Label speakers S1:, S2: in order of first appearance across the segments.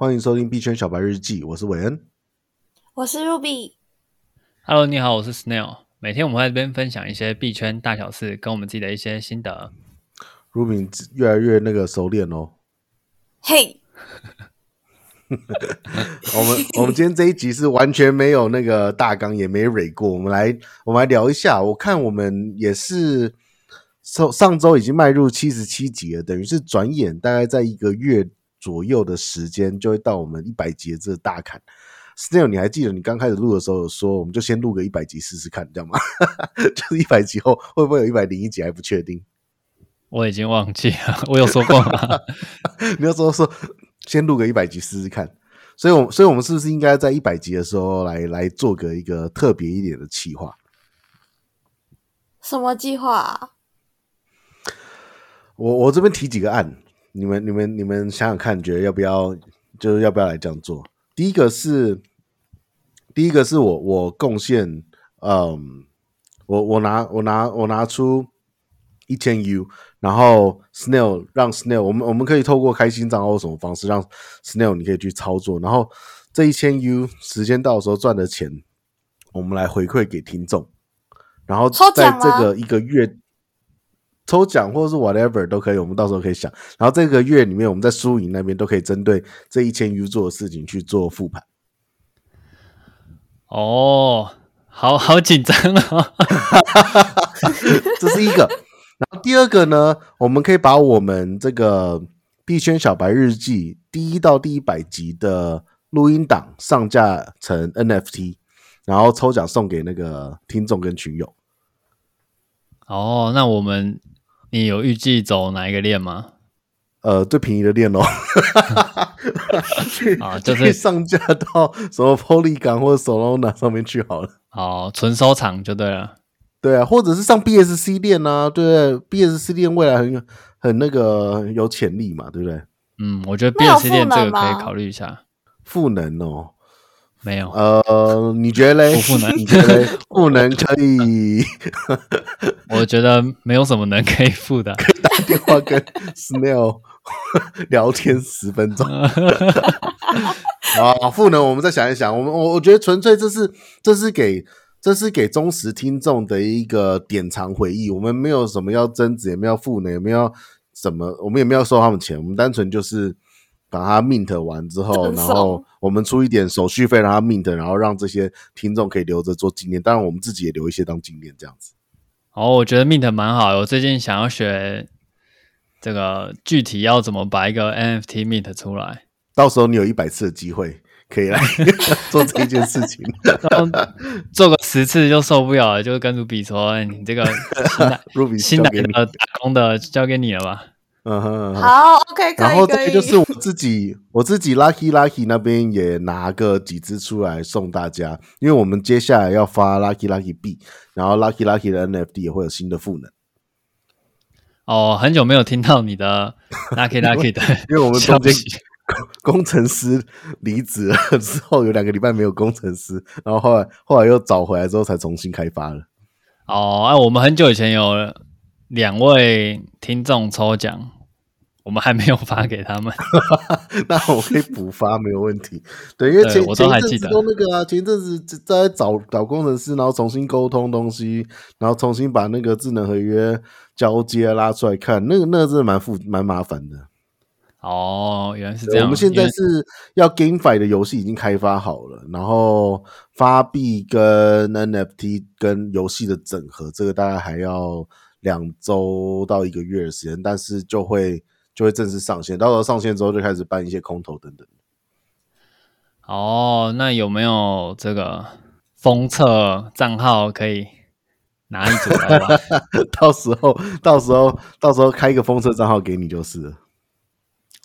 S1: 欢迎收听币圈小白日记，我是韦恩，
S2: 我是 Ruby。
S3: Hello，你好，我是 Snail。每天我们会在这边分享一些币圈大小事，跟我们自己的一些心得。
S1: Ruby 越来越那个熟练哦。
S2: 嘿，
S1: 我们我们今天这一集是完全没有那个大纲，也没蕊过。我们来我们来聊一下。我看我们也是上上周已经迈入七十七集了，等于是转眼大概在一个月。左右的时间就会到我们一百集的这个大坎。Snail，你还记得你刚开始录的时候有说，我们就先录个一百集试试看，这样吗？就是一百集后会不会有一百零一集还不确定。
S3: 我已经忘记了，我有说过吗？
S1: 你要说说先录个一百集试试看。所以，我所以我们是不是应该在一百集的时候来来做个一个特别一点的企划？
S2: 什么计划啊？
S1: 我我这边提几个案。你们、你们、你们想想看，觉得要不要？就是要不要来这样做？第一个是，第一个是我我贡献，嗯，我我拿我拿我拿出一千 U，然后 Snail 让 Snail，我们我们可以透过开心账号什么方式让 Snail 你可以去操作，然后这一千 U 时间到的时候赚的钱，我们来回馈给听众，然后在这个一个月。抽奖或者是 whatever 都可以，我们到时候可以想。然后这个月里面，我们在输赢那边都可以针对这一千 U 做的事情去做复盘。
S3: 哦，好好紧张啊！
S1: 这是一个。然后第二个呢，我们可以把我们这个币圈小白日记第一到第一百集的录音档上架成 NFT，然后抽奖送给那个听众跟群友。
S3: 哦，那我们。你有预计走哪一个链吗？
S1: 呃，最便宜的链哦，啊，就是上架到什么 Polygon 或者 Solana 上面去好了。
S3: 哦，纯收藏就对了。
S1: 对啊，或者是上 BSC 链啊，对，BSC 链未来很很那个有潜力嘛，对不对？
S3: 嗯，我觉得 BSC 链这个可以考虑一下。
S1: 赋能哦。
S3: 没有，
S1: 呃，你觉得嘞？不能，你觉得赋 能可以？
S3: 我觉得没有什么能可以赋的，
S1: 可以打电话跟 Snail 聊天十分钟。啊，赋能，我们再想一想。我们我我觉得纯粹这是这是给这是给忠实听众的一个典藏回忆。我们没有什么要增值，也没有赋能，也没有什么，我们也没有收他们钱。我们单纯就是。把它 mint 完之后，然后我们出一点手续费让它 mint，然后让这些听众可以留着做纪念。当然，我们自己也留一些当纪念，这样子。
S3: 哦，我觉得 mint 蛮好。我最近想要学这个具体要怎么把一个 NFT mint 出来。
S1: 到时候你有一百次的机会可以来 做这件事情，
S3: 做个十次就受不了了，就跟 Ruby 说：“你这个新来 的打工的交给你了吧。”
S1: 嗯哼，
S2: 好，OK，可以。
S1: 然后这个就是我自己，我自己 Lucky Lucky 那边也拿个几只出来送大家，因为我们接下来要发 Lucky Lucky B，，然后 Lucky Lucky 的 NFT 也会有新的赋能。
S3: 哦，很久没有听到你的 Lucky Lucky 的，
S1: 因为我们中间 工程师离职了之后，有两个礼拜没有工程师，然后后来后来又找回来之后才重新开发了。
S3: 哦，哎，我们很久以前有两位听众抽奖。我们还没有发给他们，
S1: 那我可以补发没有问题。对，因为前
S3: 我都还记得
S1: 那个啊，前一阵子在找找工程师，然后重新沟通东西，然后重新把那个智能合约交接拉出来看，那个那个真的蛮复蛮麻烦的。
S3: 哦，原来是这样。
S1: 我们现在是要 GameFi 的游戏已经开发好了，然后发币跟 NFT 跟游戏的整合，这个大概还要两周到一个月的时间，但是就会。就会正式上线，到时候上线之后就开始办一些空投等等。
S3: 哦，那有没有这个封测账号可以拿一组来玩？
S1: 到时候，到时候，到时候开一个封测账号给你就是了。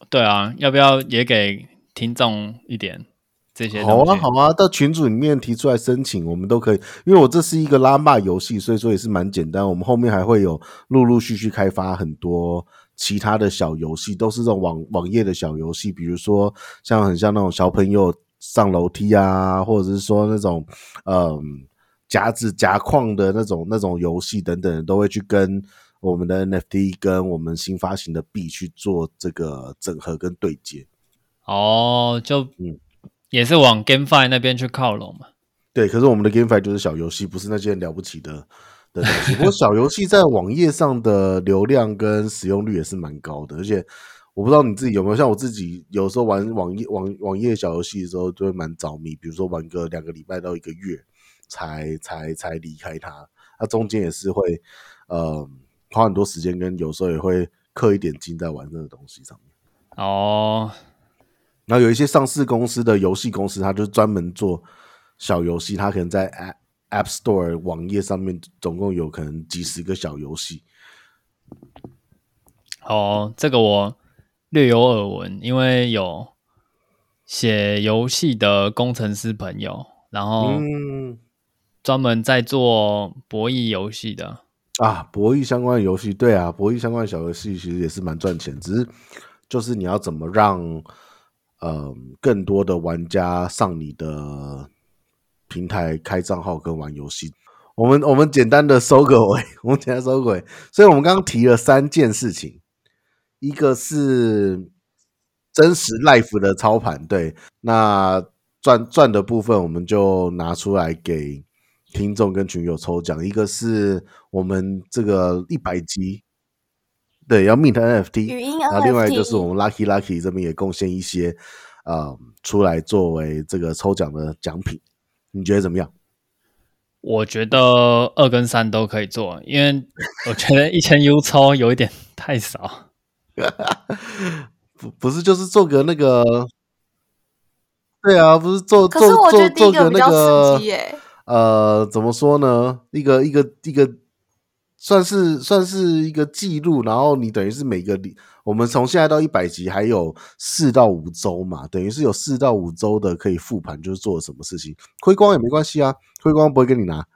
S3: 对啊，要不要也给听众一点这些？
S1: 好啊，好啊，到群组里面提出来申请，我们都可以。因为我这是一个拉骂游戏，所以说也是蛮简单。我们后面还会有陆陆续续开发很多。其他的小游戏都是这种网网页的小游戏，比如说像很像那种小朋友上楼梯啊，或者是说那种嗯夹子夹框的那种那种游戏等等，都会去跟我们的 NFT 跟我们新发行的币去做这个整合跟对接。
S3: 哦，就嗯，也是往 GameFi 那边去靠拢嘛。
S1: 对，可是我们的 GameFi 就是小游戏，不是那些了不起的的东西。不过小游戏在网页上的流量跟使用率也是蛮高的，而且我不知道你自己有没有，像我自己有时候玩网页网网页小游戏的时候，就会蛮着迷。比如说玩个两个礼拜到一个月才，才才才离开它。它中间也是会呃花很多时间，跟有时候也会氪一点金在玩这个东西上面。
S3: 哦，
S1: 然后有一些上市公司的游戏公司，它就专门做小游戏，它可能在 App Store 网页上面总共有可能几十个小游戏。
S3: 哦，这个我略有耳闻，因为有写游戏的工程师朋友，然后专门在做博弈游戏的。
S1: 啊，博弈相关的游戏，对啊，博弈相关的小游戏其实也是蛮赚钱，只是。就是你要怎么让呃更多的玩家上你的平台开账号跟玩游戏？我们我们简单的收个尾，我们简单收个尾。所以我们刚刚提了三件事情，一个是真实 life 的操盘，对，那赚赚的部分我们就拿出来给听众跟群友抽奖。一个是我们这个一百集。对，要 meet NFT，
S2: 语音 NFT，
S1: 然后另外就是我们 Lucky Lucky 这边也贡献一些，呃，出来作为这个抽奖的奖品，你觉得怎么样？
S3: 我觉得二跟三都可以做，因为我觉得一千 U 超有一点太少。
S1: 不不是，就是做个那个，对啊，不是做做
S2: 做
S1: 做个那个，
S2: 欸、
S1: 呃，怎么说呢？一个一个一个。算是算是一个记录，然后你等于是每个，我们从现在到一百级还有四到五周嘛，等于是有四到五周的可以复盘，就是做了什么事情，亏光也没关系啊，亏光不会跟你拿，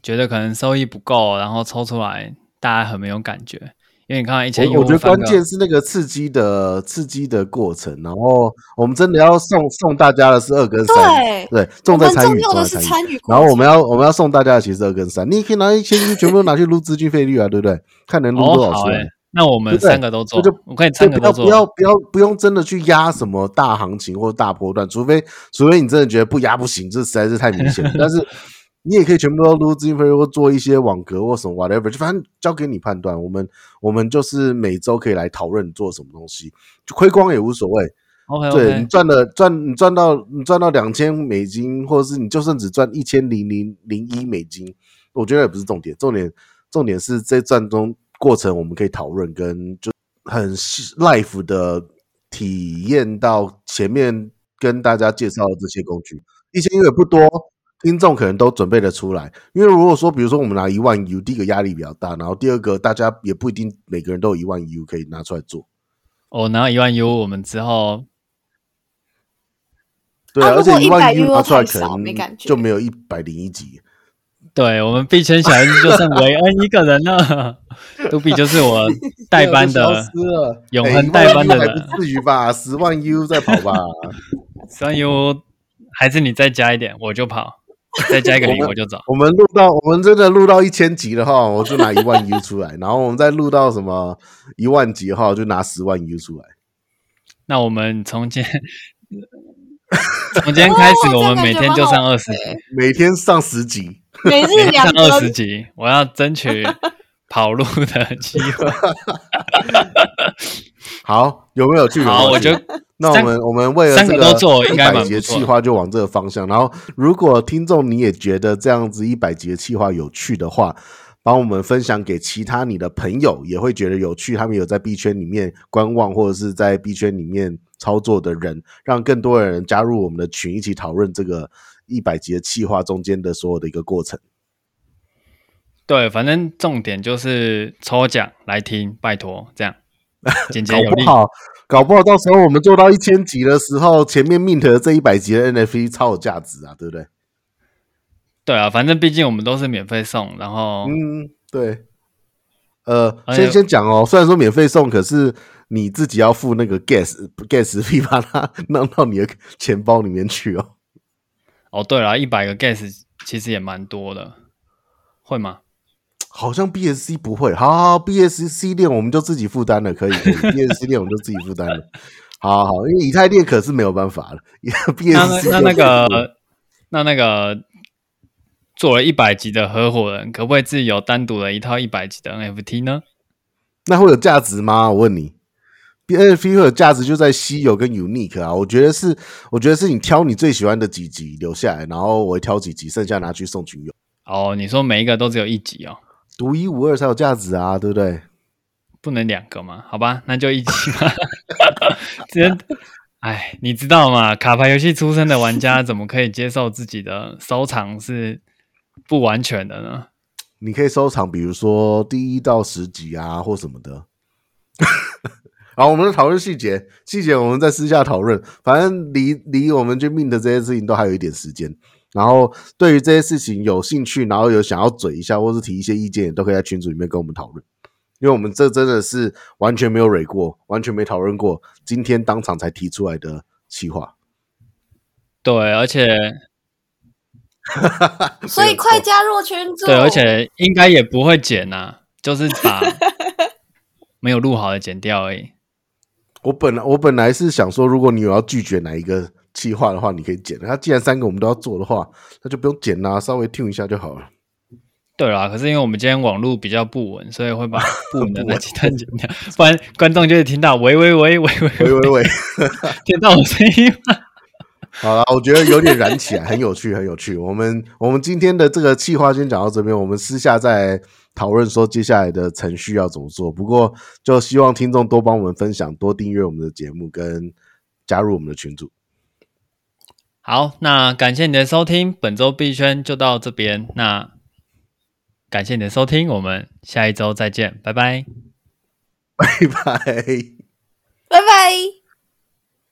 S3: 觉得可能收益不够，然后抽出来大家很没有感觉。因为你看，以前
S1: 我觉得关键是那个刺激的刺激的过程，然后我们真的要送送大家的是二跟三，对，对，重在参与，重在参与。然后我们要我们要送大家的其实二跟三，你可以拿一千一全部都拿去撸资金费率啊，对不对？看能撸多少钱。
S3: 哦，那我们三个都做，
S1: 就
S3: 我可以三个都做，
S1: 不要不要不用真的去压什么大行情或者大波段，除非除非你真的觉得不压不行，这实在是太明显了。但是。你也可以全部都撸资金费，或做一些网格或什么 whatever，就反正交给你判断。我们我们就是每周可以来讨论做什么东西，就亏光也无所谓。
S3: Okay.
S1: 对，你赚了赚你赚到你赚到两千美金，或者是你就算只赚一千零零零一美金，我觉得也不是重点。重点重点是这赚中过程，我们可以讨论跟就很 life 的体验到前面跟大家介绍的这些工具，一千也不多。听众可能都准备得出来，因为如果说，比如说我们拿一万 U，第一个压力比较大，然后第二个大家也不一定每个人都有一万 U 可以拿出来做。
S3: 哦，拿一万 U，我们之后
S1: 对，而且一万 U 拿出来可能就没有一百零一集。
S3: 对，我们币圈小恩就剩维 恩一个人了，杜比就是我代班的，永恒代班的人，
S1: 不至于吧？十万 U 再跑吧，
S3: 十万 U 还是你再加一点，我就跑。再加一个零我就走。
S1: 我们录到我们真的录到一千集的话，我就拿一万 U 出来。然后我们再录到什么一万集的话，我就拿十万 U 出来。
S3: 那我们从今 从今天开始，我们每天就上二十集，
S1: 每天上十集，
S2: 每日
S3: 上二十集。我要争取跑路的机会。
S1: 好，有没有去？
S3: 好，我就。
S1: 那我们我们为了这个一百集的企划就往这个方向。然后，如果听众你也觉得这样子一百集的企划有趣的话，帮我们分享给其他你的朋友，也会觉得有趣。他们有在币圈里面观望或者是在币圈里面操作的人，让更多的人加入我们的群，一起讨论这个一百集的企划中间的所有的一个过程。
S3: 对，反正重点就是抽奖来听，拜托这样。简洁有力。
S1: 搞不好，搞不好到时候我们做到一千集的时候，前面 mint 的这一百集的 NFT 超有价值啊，对不对？
S3: 对啊，反正毕竟我们都是免费送，然后
S1: 嗯，对。呃，先先讲哦，虽然说免费送，可是你自己要付那个 gas gas 费，把它弄到你的钱包里面去哦。
S3: 哦，对了，一百个 gas 其实也蛮多的，会吗？
S1: 好像 BSC 不会，好，好，好，BSC 链我们就自己负担了，可以，可以，BSC 链我们就自己负担了。好好，因为以太链可是没有办法了。
S3: BSC 那那那个那那个做了一百级的合伙人，可不可以自己有单独的一套一百级的 NFT 呢？
S1: 那会有价值吗？我问你，NFT 会有价值就在稀有跟 unique 啊。我觉得是，我觉得是你挑你最喜欢的几集留下来，然后我挑几集，剩下拿去送群友。
S3: 哦，你说每一个都只有一集哦，
S1: 独一无二才有价值啊，对不对？
S3: 不能两个嘛？好吧，那就一起吧。真，哎，你知道吗？卡牌游戏出身的玩家怎么可以接受自己的收藏是不完全的呢？
S1: 你可以收藏，比如说第一到十集啊，或什么的。好，我们讨论细节，细节我们在私下讨论。反正离离我们去 mint 的这些事情都还有一点时间。然后对于这些事情有兴趣，然后有想要嘴一下，或是提一些意见，也都可以在群组里面跟我们讨论。因为我们这真的是完全没有蕊过，完全没讨论过，今天当场才提出来的企划。
S3: 对，而且，
S2: 所以快加入群组。
S3: 对，而且应该也不会剪啊，就是把 没有录好的剪掉而已。
S1: 我本来我本来是想说，如果你有要拒绝哪一个计划的话，你可以剪。他既然三个我们都要做的话，那就不用剪啦、稍微 tune 一下就好了。
S3: 对啦，可是因为我们今天网络比较不稳，所以会把不稳的那几段剪掉，不然观众就会听到喂喂喂喂喂喂喂喂，听到我声音吗？
S1: 好了，我觉得有点燃起来，很有趣，很有趣。我们我们今天的这个计划先讲到这边，我们私下再讨论说接下来的程序要怎么做。不过就希望听众多帮我们分享，多订阅我们的节目，跟加入我们的群组。
S3: 好，那感谢你的收听，本周币圈就到这边。那感谢你的收听，我们下一周再见，拜拜，
S1: 拜拜，
S2: 拜拜。